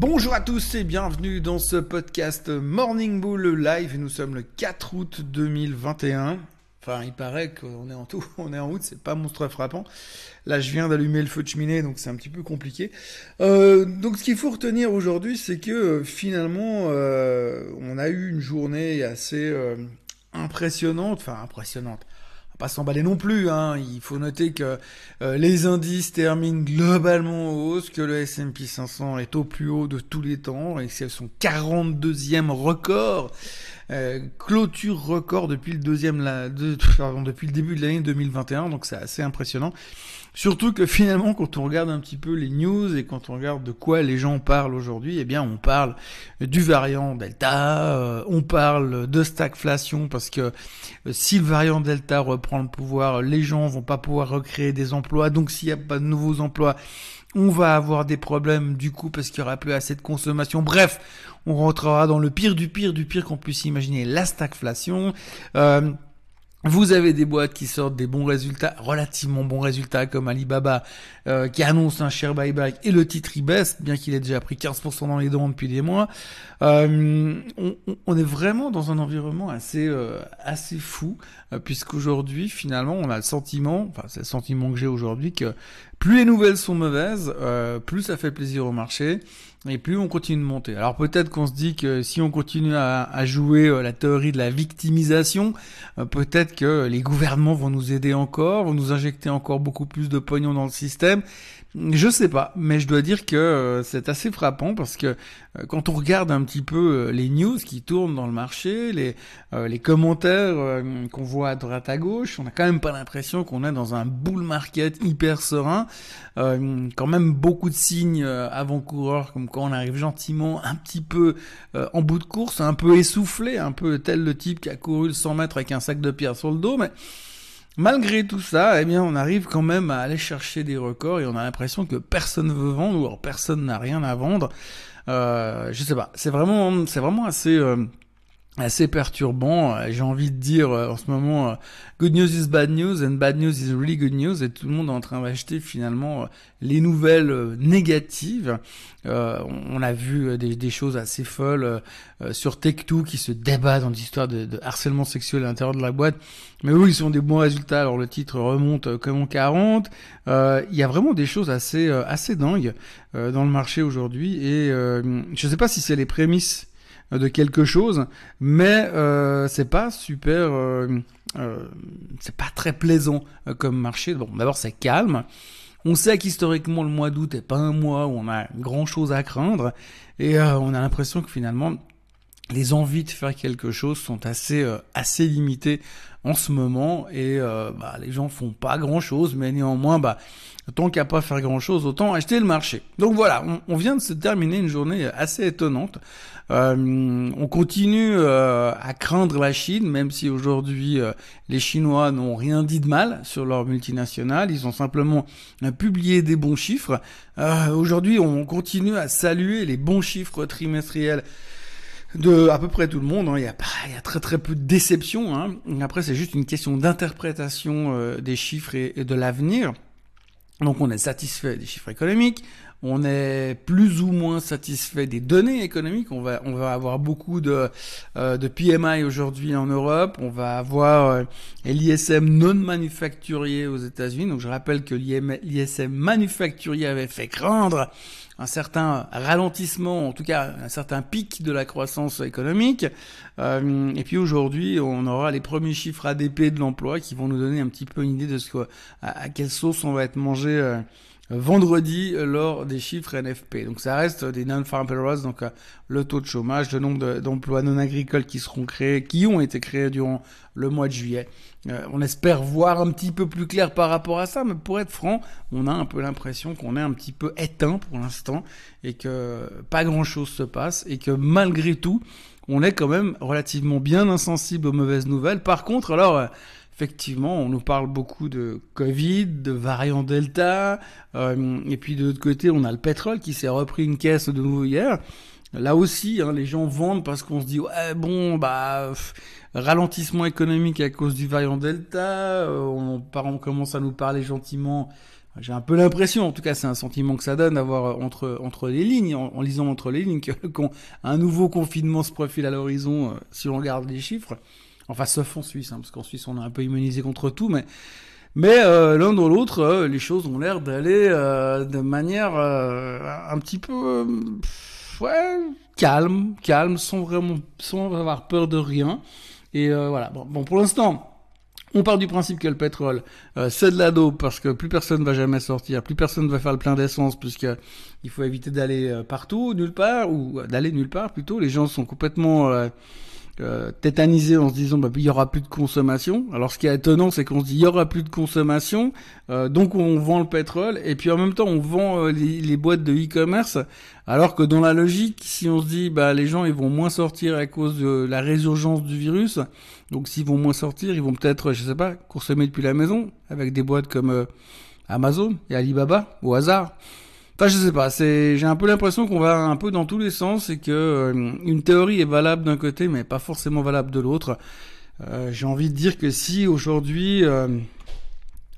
Bonjour à tous et bienvenue dans ce podcast Morning Bull Live. Nous sommes le 4 août 2021. Enfin, il paraît qu'on est en tout, on est en août, c'est pas monstre frappant. Là, je viens d'allumer le feu de cheminée, donc c'est un petit peu compliqué. Euh, donc, ce qu'il faut retenir aujourd'hui, c'est que euh, finalement, euh, on a eu une journée assez impressionnante, enfin impressionnante pas s'emballer non plus. Hein. Il faut noter que euh, les indices terminent globalement en hausse, que le S&P 500 est au plus haut de tous les temps et c'est son 42e record. Euh, clôture record depuis le deuxième la, depuis le début de l'année 2021 donc c'est assez impressionnant surtout que finalement quand on regarde un petit peu les news et quand on regarde de quoi les gens parlent aujourd'hui eh bien on parle du variant Delta euh, on parle de stagflation parce que si le variant Delta reprend le pouvoir les gens vont pas pouvoir recréer des emplois donc s'il n'y a pas de nouveaux emplois on va avoir des problèmes du coup parce qu'il y aura plus assez de consommation. Bref, on rentrera dans le pire du pire du pire qu'on puisse imaginer, la stagflation. Euh, vous avez des boîtes qui sortent des bons résultats, relativement bons résultats, comme Alibaba, euh, qui annonce un share buyback et le titre y baisse, bien qu'il ait déjà pris 15% dans les dents depuis des mois. Euh, on, est vraiment dans un environnement assez euh, assez fou, puisqu'aujourd'hui, finalement, on a le sentiment, enfin c'est le sentiment que j'ai aujourd'hui, que plus les nouvelles sont mauvaises, plus ça fait plaisir au marché et plus on continue de monter. Alors peut-être qu'on se dit que si on continue à, jouer euh, la théorie de la victimisation, euh, peut-être que les gouvernements vont nous aider encore, vont nous injecter encore beaucoup plus de pognon dans le système. Je sais pas, mais je dois dire que euh, c'est assez frappant parce que euh, quand on regarde un petit peu euh, les news qui tournent dans le marché, les, commentaires qu'on voit à droite à gauche, on a quand même pas l'impression qu'on est dans un bull market hyper serein. quand même beaucoup de signes avant-coureurs, comme quand on arrive gentiment un petit peu en bout de course, un peu essoufflé, un peu tel le type qui a couru le 100 mètres avec un sac de pierre sur le dos, mais Malgré tout ça, eh bien, on arrive quand même à aller chercher des records et on a l'impression que personne veut vendre ou alors personne n'a rien à vendre. Euh, je sais pas, c'est vraiment, c'est vraiment assez. Euh, assez perturbant. Euh, j'ai envie de dire euh, en ce moment, euh, good news is bad news and bad news is really good news et tout le monde est en train d'acheter finalement les nouvelles négatives. on a vu des, choses assez folles sur Tech2 qui se débat dans l'histoire de, de, harcèlement sexuel à l'intérieur de la boîte. Mais oui, ils sont des bons résultats. Alors le titre remonte comme en 40. Il y a vraiment des choses assez assez dingues dans le marché aujourd'hui et je ne sais pas si c'est les prémices de quelque chose, mais euh, c'est pas super, euh, euh, c'est pas très plaisant comme marché. Bon, d'abord c'est calme. On sait qu'historiquement le mois d'août est pas un mois où on a grand chose à craindre, et on a l'impression que finalement les envies de faire quelque chose sont assez assez limitées en ce moment et bah, les gens font pas grand chose mais néanmoins bah tant qu'à pas faire grand chose autant acheter le marché. Donc voilà on, on vient de se terminer une journée assez étonnante. Euh, on continue euh, à craindre la Chine, même si aujourd'hui euh, les Chinois n'ont rien dit de mal sur leur multinationale, ils ont simplement publié des bons chiffres. aujourd'hui, on continue à saluer les bons chiffres trimestriels de à peu près tout le monde. Hein. Il, y a, il, y a, très très peu de déception. Hein. Après, c'est juste une question d'interprétation des chiffres et de l'avenir. Donc on est satisfait des chiffres économiques, on est plus ou moins satisfait des données économiques. On va, on va avoir beaucoup de, euh, de PMI aujourd'hui en Europe. On va avoir euh, l'ISM non manufacturier aux États-Unis. Donc je rappelle que l'ISM manufacturier avait fait craindre un certain ralentissement, en tout cas un certain pic de la croissance économique. Euh, et puis aujourd'hui, on aura les premiers chiffres ADP de l'emploi qui vont nous donner un petit peu une idée de ce que, à, quelle sauce on va être mangé. Euh, vendredi lors des chiffres NFP. Donc ça reste des non-farm payrolls, donc euh, le taux de chômage, le nombre d'emplois non agricoles qui seront créés, qui ont été créés durant le mois de juillet. Euh, on espère voir un petit peu plus clair par rapport à ça, mais pour être franc, on a un peu l'impression qu'on est un petit peu éteint pour l'instant et que pas grand-chose se passe et que malgré tout, on est quand même relativement bien insensible aux mauvaises nouvelles. Par contre, alors euh, effectivement, on nous parle beaucoup de Covid, de variant Delta, euh, et puis de l'autre côté, on a le pétrole qui s'est repris une caisse de nouveau hier. Là aussi, hein, les gens vendent parce qu'on se dit ouais bon bah ralentissement économique à cause du variant Delta. Euh, on, on, commence à nous parler gentiment j'ai un peu l'impression, en tout cas c'est un sentiment que ça donne d'avoir entre entre les lignes, en, lisant entre les lignes, qu'un nouveau confinement se profile à l'horizon si on regarde les chiffres. Enfin, sauf en Suisse, hein, parce qu'en Suisse on est un peu immunisé contre tout, mais mais euh, l'un dans l'autre, euh, les choses ont l'air d'aller euh, de manière un petit peu ouais, calme, calme, sans vraiment sans avoir peur de rien. Et voilà. Bon, pour l'instant, on part du principe que le pétrole, c'est de la dope parce que plus personne va jamais sortir, plus personne va faire le plein d'essence puisque il faut éviter d'aller partout, nulle part, ou d'aller nulle part plutôt. Les gens sont complètement euh, tétanisé en se disant bah, il y aura plus de consommation. Alors ce qui est étonnant, c'est qu'on se dit il y aura plus de consommation, euh, donc on vend le pétrole et puis en même temps on vend euh, les, boîtes de e-commerce. Alors que dans la logique, si on se dit bah les gens ils vont moins sortir à cause de la résurgence du virus, donc s'ils vont moins sortir, ils vont peut-être je sais pas consommer depuis la maison avec des boîtes comme Amazon et Alibaba au hasard. Enfin, je sais pas. C'est, j'ai un peu l'impression qu'on va un peu dans tous les sens et que euh, une théorie est valable d'un côté, mais pas forcément valable de l'autre. Euh, j'ai envie de dire que si aujourd'hui, euh,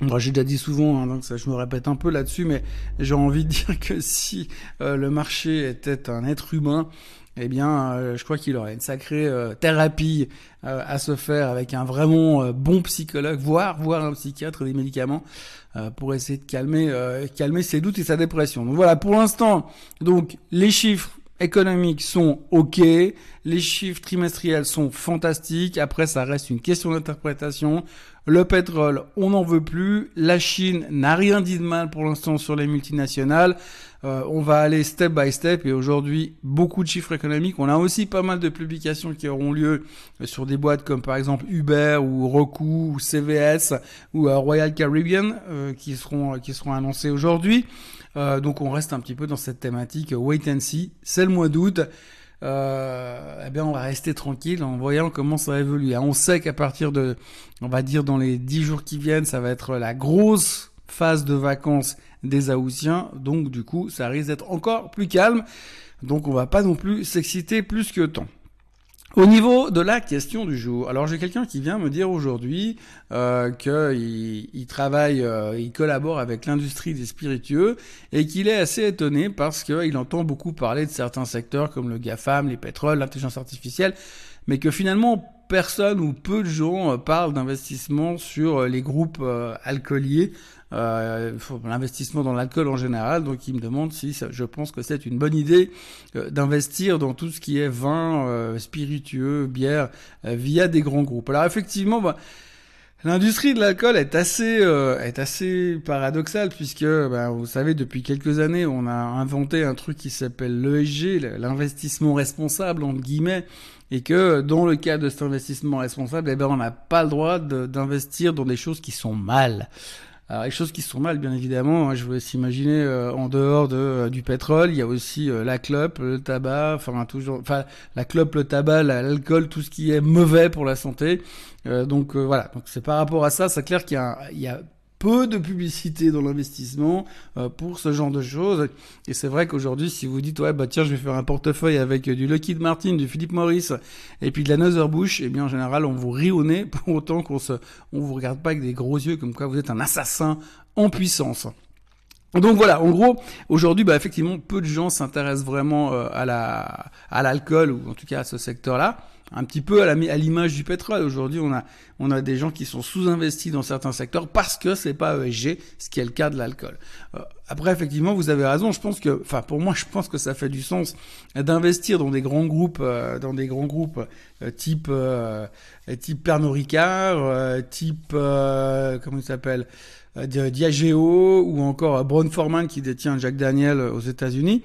moi j'ai déjà dit souvent, hein, donc ça, je me répète un peu là-dessus, mais j'ai envie de dire que si le marché était un être humain, eh bien, euh, je crois qu'il aurait une sacrée euh, thérapie euh, à se faire avec un vraiment bon psychologue, voire voire un psychiatre, des médicaments pour essayer de calmer calmer ses doutes et sa dépression. Donc voilà, pour l'instant, donc les chiffres économiques sont OK, les chiffres trimestriels sont fantastiques. Après, ça reste une question d'interprétation. Le pétrole, on n'en veut plus. La Chine n'a rien dit de mal pour l'instant sur les multinationales. Euh, on va aller step by step et aujourd'hui beaucoup de chiffres économiques. On a aussi pas mal de publications qui auront lieu sur des boîtes comme par exemple Uber ou Roku ou CVS ou euh, Royal Caribbean euh, qui seront qui seront annoncées aujourd'hui. donc on reste un petit peu dans cette thématique wait and see. C'est le mois d'août euh, eh bien, on va rester tranquille en voyant comment ça va évoluer. On sait qu'à partir de, on va dire dans les dix jours qui viennent, ça va être la grosse phase de vacances des Aoussiens. Donc, du coup, ça risque d'être encore plus calme. Donc, on va pas non plus s'exciter plus que tant. Au niveau de la question du jour, alors j'ai quelqu'un qui vient me dire aujourd'hui euh, qu'il il travaille, euh, il collabore avec l'industrie des spiritueux et qu'il est assez étonné parce qu'il entend beaucoup parler de certains secteurs comme le GAFAM, les pétroles, l'intelligence artificielle, mais que finalement personne ou peu de gens euh, parlent d'investissement sur euh, les groupes euh, alcooliers, l'investissement dans l'alcool en général. Donc il me demande si je pense que c'est une bonne idée d'investir dans tout ce qui est vin, spiritueux, bière, via des grands groupes. Alors effectivement, bah, L'industrie de l'alcool est assez est assez paradoxale puisque bah, vous savez depuis quelques années on a inventé un truc qui s'appelle l'ESG, l'investissement responsable entre guillemets, et que dans le cas de cet investissement responsable, eh ben, on n'a pas le droit d'investir dans des choses qui sont mal. Alors, les choses qui sont mal, bien évidemment, hein, je vous laisse imaginer euh, en dehors de, euh, du pétrole, il y a aussi euh, la clope, le tabac, enfin toujours, enfin la clope, le tabac, l'alcool, tout ce qui est mauvais pour la santé. donc voilà, donc c'est par rapport à ça, c'est clair qu'il y, y a peu de publicité dans l'investissement euh, pour ce genre de choses. Et c'est vrai qu'aujourd'hui, si vous dites ouais bah tiens je vais faire un portefeuille avec du Lockheed Martin, du Philip Morris et puis de la Anheuser-Busch, eh bien en général on vous rit au nez pour autant qu'on se, on vous regarde pas avec des gros yeux comme quoi vous êtes un assassin en puissance. Donc voilà, en gros, aujourd'hui, bah, effectivement, peu de gens s'intéressent vraiment euh, à la à l'alcool ou en tout cas à ce secteur-là un petit peu à l'image du pétrole. Aujourd'hui, on a, on a des gens qui sont sous-investis dans certains secteurs parce que c'est pas ESG, ce qui est le cas de l'alcool. Euh, après, effectivement, vous avez raison. Je pense que, enfin, pour moi, je pense que ça fait du sens d'investir dans des grands groupes, euh, dans des grands groupes euh, type, type Pernod Ricard, type, comment il s'appelle, Diageo ou encore Brown Forman qui détient Jack Daniel aux États-Unis.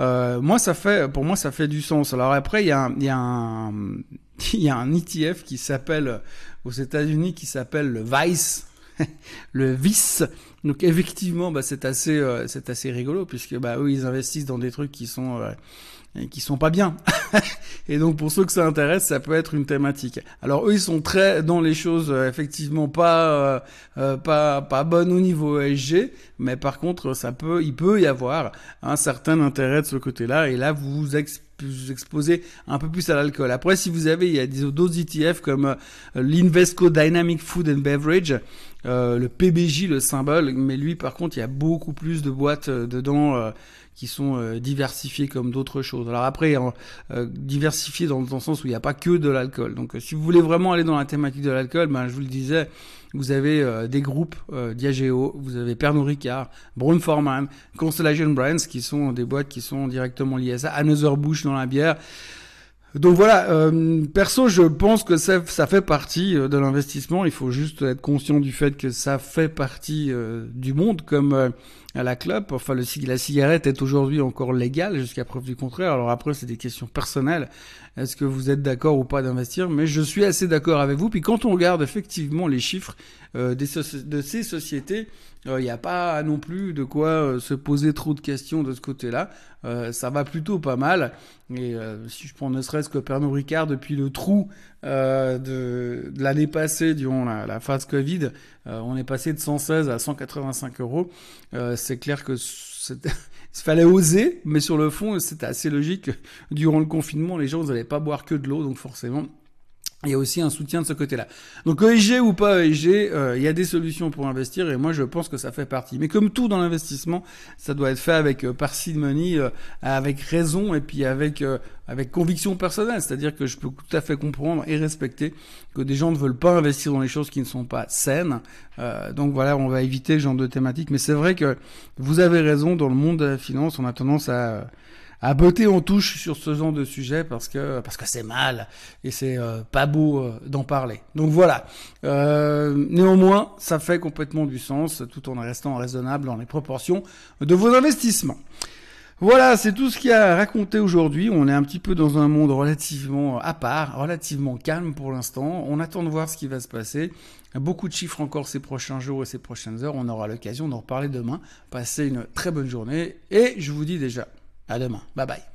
Euh, moi, ça fait, pour moi, ça fait du sens. Alors après, il y a, un, il y a un, il y a un ETF qui s'appelle aux États-Unis qui s'appelle le Vice, le Vice. Donc effectivement, bah, c'est assez, euh, c'est assez rigolo puisque bah eux, ils investissent dans des trucs qui sont euh, et qui sont pas bien. et donc pour ceux que ça intéresse, ça peut être une thématique. Alors eux ils sont très dans les choses euh, effectivement pas euh, euh, pas pas bonnes au niveau ESG, mais par contre ça peut il peut y avoir un certain intérêt de ce côté-là et là vous plus exposé un peu plus à l'alcool. Après, si vous avez, il y a d'autres ETF comme euh, l'Invesco Dynamic Food and Beverage, euh, le PBJ, le symbole, mais lui, par contre, il y a beaucoup plus de boîtes euh, dedans qui sont diversifiées comme d'autres choses. Alors après, diversifiées dans, dans, le sens où il n'y a pas que de l'alcool. Donc, si vous voulez vraiment aller dans la thématique de l'alcool, ben, je vous le disais, vous avez des groupes Diageo, vous avez Pernod Ricard, Brown Forman, Constellation Brands, qui sont des boîtes qui sont directement liées à ça, Another Bush dans la bière. Donc voilà, euh, perso, je pense que ça, ça fait partie euh, de l'investissement. Il faut juste être conscient du fait que ça fait partie euh, du monde, comme à la clope. Enfin, le, la cigarette est aujourd'hui encore légale jusqu'à preuve du contraire. Alors après, c'est des questions personnelles. Est-ce que vous êtes d'accord ou pas d'investir? Mais je suis assez d'accord avec vous. Puis quand on regarde effectivement les chiffres des de ces sociétés, il n'y a pas non plus de quoi se poser trop de questions de ce côté-là. ça va plutôt pas mal. Et si je prends ne serait-ce que Pernod Ricard, depuis le trou euh, de, de l'année passée, durant la, la phase Covid, euh, on est passé de 116 à 185 euros. Euh, c'est clair que il fallait oser, mais sur le fond, c'était assez logique. Durant le confinement, les gens n'allaient pas boire que de l'eau, donc forcément, il y a aussi un soutien de ce côté-là. Donc ESG ou pas ESG, euh, il y a des solutions pour investir et moi je pense que ça fait partie. Mais comme tout dans l'investissement, ça doit être fait avec euh, parcimonie, euh, avec raison et puis avec euh, avec conviction personnelle. C'est-à-dire que je peux tout à fait comprendre et respecter que des gens ne veulent pas investir dans les choses qui ne sont pas saines. donc voilà, on va éviter ce genre de thématique. Mais c'est vrai que vous avez raison, dans le monde de la finance, on a tendance à à botter en touche sur ce genre de sujet parce que parce que c'est mal et c'est euh, pas beau euh, d'en parler. Donc voilà. Euh, néanmoins, ça fait complètement du sens tout en restant raisonnable dans les proportions de vos investissements. Voilà, c'est tout ce qu'il y a à raconter aujourd'hui. On est un petit peu dans un monde relativement à part, relativement calme pour l'instant. On attend de voir ce qui va se passer. Beaucoup de chiffres encore ces prochains jours et ces prochaines heures. On aura l'occasion d'en reparler demain. Passez une très bonne journée et je vous dis déjà à demain. Bye bye.